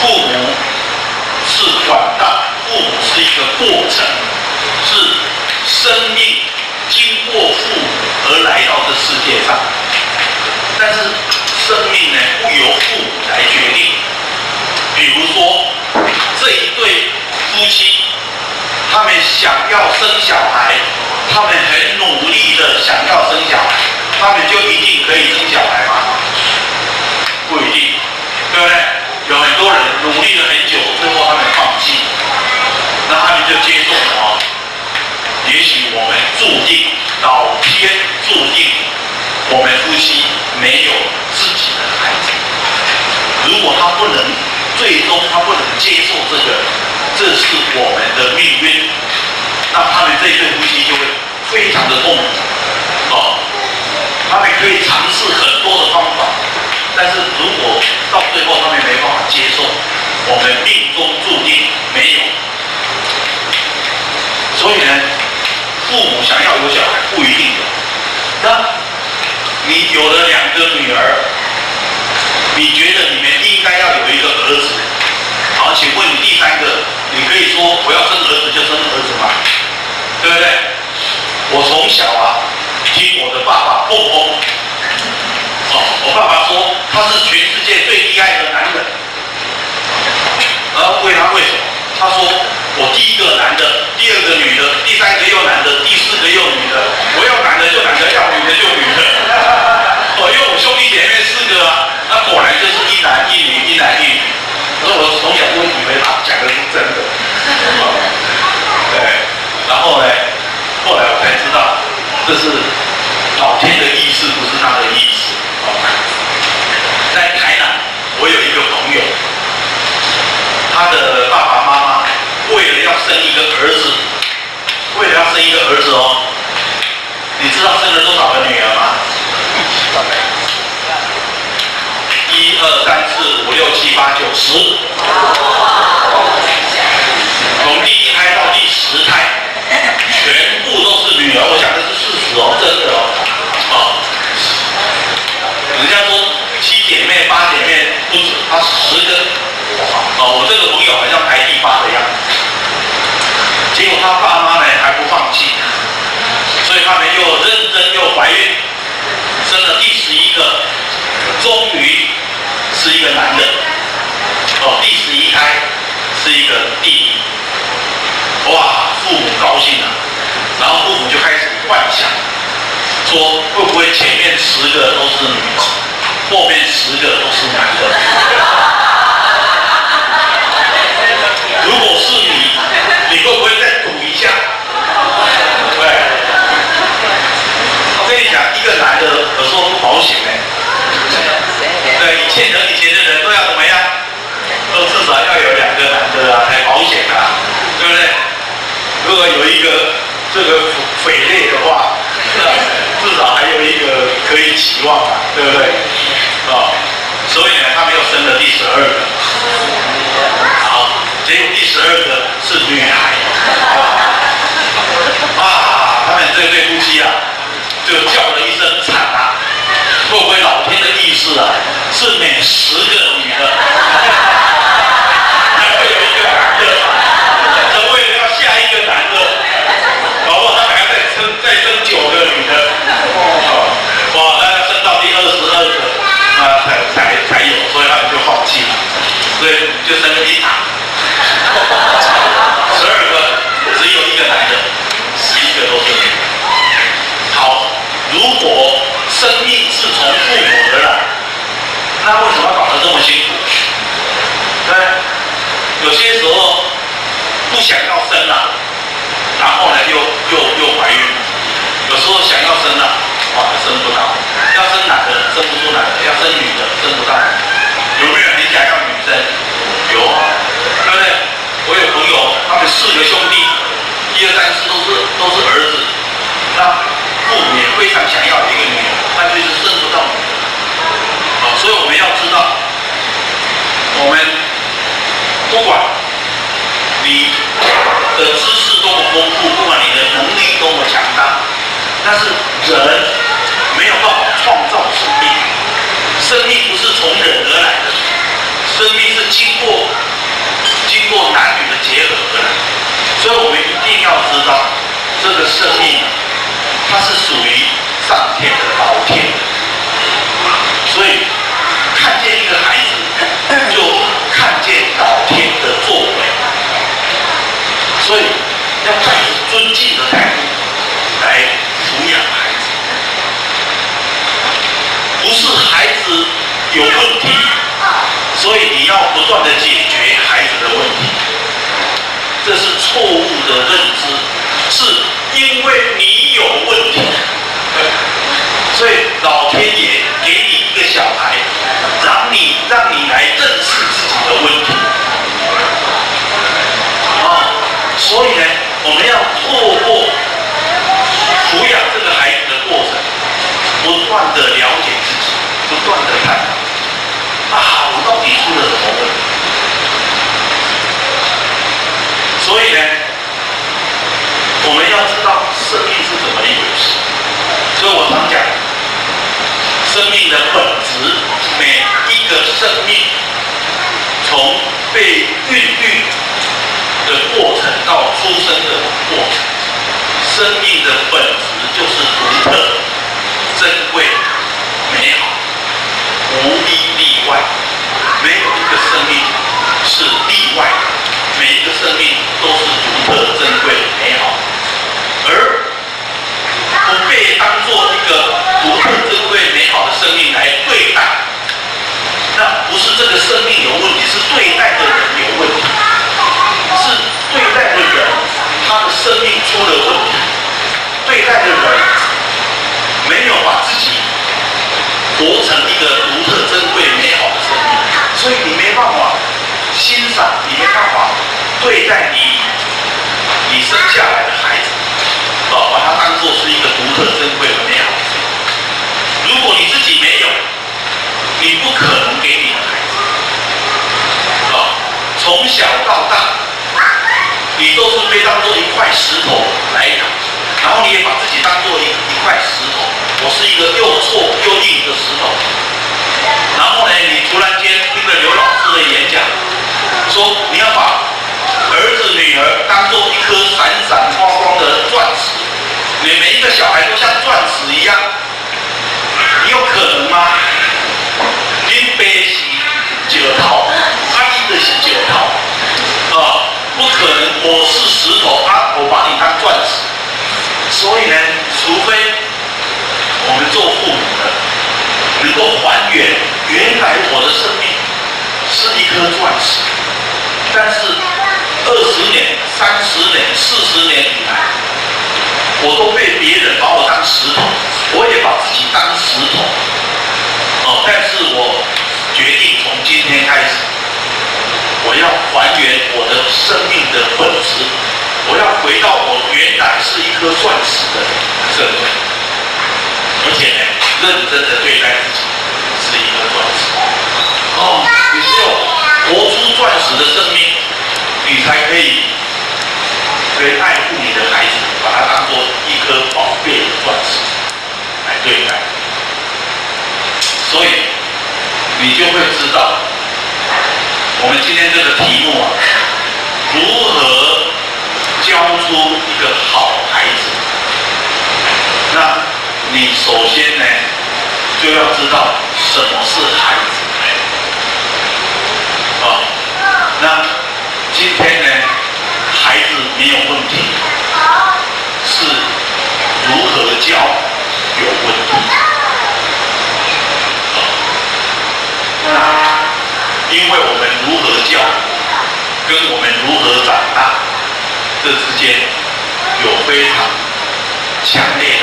父母是管道，父母是一个过程，是生命经过父母而来到这世界上。但是生命呢，不由父母来决定。比如说这一对夫妻，他们想要生小孩，他们很努力的想要生小孩，他们就一定可以生小孩吗？不一定，对不对？有很多人努力了很久，最后他们放弃，那他们就接受什么？也许我们注定，老天注定，我们夫妻没有自己的孩子。如果他不能，最终他不能接受这个，这是我们的命运，那他们这一对夫妻就会非常的痛苦。哦，他们可以尝试很多的方法。但是如果到最后他们没办法接受，我们命中注定没有。所以呢，父母想要有小孩不一定有。那你有了两个女儿，你觉得你们应该要有一个儿子？好，请问你第三个，你可以说我要生儿子就生儿子吗？对不对？我从小啊，听我的爸爸碰碰。哦，我爸爸说他是全世界最厉害的男人，然后问他为什么？他说我第一个男的，第二个女的，第三个又男的，第四个又女的，我要男的就男的，要女的就女的。哦，因为我兄弟姐妹四个啊，那果然就是一男一女，一男一女。所以我从小就以为他讲的是真的。对，然后呢，后来我才知道，这是老天的意思，不是他的意思。在台南，我有一个朋友，他的爸爸妈妈为了要生一个儿子，为了要生一个儿子哦，你知道生了多少个女儿吗？一二三四五六七八九十，从第一胎到第十胎，全部都是女儿。我讲的是事实哦，真的哦。人家说七姐妹八姐妹不止，她十个，哦，我这个朋友好像排第八的样子。结果他爸妈呢还不放弃，所以他们又认真又怀孕，生了第十一个，终于是一个男的，哦，第十一胎是一个弟弟，哇，父母高兴了，然后父母就开始幻想。说会不会前面十个都是女的，后面十个都是男的？如果是你，你会不会再赌一下？对，我跟你讲，一个男的有时候不保险哎。对，以前的以前的人都要怎么样？都至少要有两个男的啊，才保险啊，对不对？如果有一个这个匪类的话。至少还有一个可以希望嘛，对不对？啊、所以呢，他们又生了第十二个。好，结果第十二个是女孩。啊，他们这对夫妻啊，就叫了一声就生个一场，十二个只有一个男的，十一个都是女。好，如果生命是从父母而来，那为什么搞得这么辛苦？对，有些时候不想要生了，然后呢又又又怀孕，有时候想要生了。生不到，要生男的生不出男的，要生女的生不到。有没有人想要女生？有啊，对不对？我有朋友，他们四个兄弟，一二三四都是都是儿子，那父母也非常想要一个女儿，但就是生不到。好，所以我们要知道，我们不管你的知识多么丰富，不管你的能力多么强大，但是人。没有办法创造生命，生命不是从人而来的，生命是经过所以我们一定要知道，这个生命它是属于上天的老天的，所以看见一个孩子，就看见老天的作为，所以要带着尊敬的态度来抚养孩子，不是孩子有问题，所以你要不断的解决孩子的问题。这是错误的认知，是因为你有问题，所以老天爷给你一个小孩，让你让你来认识自己的问题。啊，所以呢，我们要透过抚养这个孩子的过程，不断的了解自己，不断的看，啊，我到底出了什么问题？所以呢，我们要知道生命是怎么一回事。所以我常讲，生命的本质，每一个生命从被孕育的过程到出生的过程，生命的本质就是独特、珍贵、美好，无一例外，没有一个生命是例外的。每一个生命都是独特、珍贵、美好，而不被当做一个独特、珍贵、美好的生命来对待，那不是这个生命有问题，是对待的人有问题，是对待的人他的生命出了问题，对待的人没有把自己活成一个独特、珍贵、美好的生命，所以你没办法欣赏，你没办法。对待你，你生下来的孩子，啊，把它当做是一个独特、珍贵的美好。如果你自己没有，你不可能给你的孩子，啊，从小到大，你都是被当做一块石头来养，然后你也把自己当做一一块石头，我是一个又臭又硬的石头。然后呢，你突然间听了刘老师的演讲，说你要把。儿子女儿当做一颗闪闪发光的钻石，你每一个小孩都像钻石一样，你有可能吗？你背起九套，他一个是九套，啊，不可能。我是石头啊，我把你当钻石。所以呢，除非我们做父母的能够还原原来我的生命是一颗钻石，但是。二十年、三十年、四十年以来，我都被别人把我当石头，我也把自己当石头。哦，但是我决定从今天开始，我要还原我的生命的本质，我要回到我原来是一一颗钻石的身份，而且呢，认真的对待自己是一颗钻石。哦，你只有活出钻石的生命。你才可以，可以爱护你的孩子，把它当做一颗宝贝的钻石来对待。所以，你就会知道，我们今天这个题目啊，如何教出一个好孩子？那你首先呢，就要知道什么是孩子。啊，那。今天呢，孩子没有问题，是如何教有问题。那因为我们如何教，跟我们如何长大，这之间有非常强烈。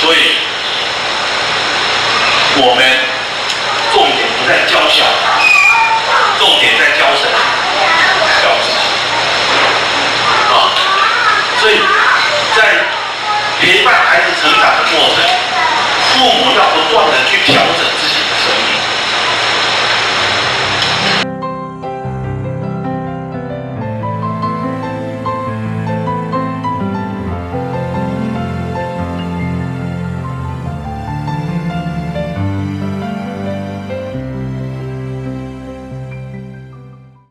所以，我们重点不在教小孩。重点在教什么？教自己啊！所以在陪伴孩子成长的过程，父母要不断的去调整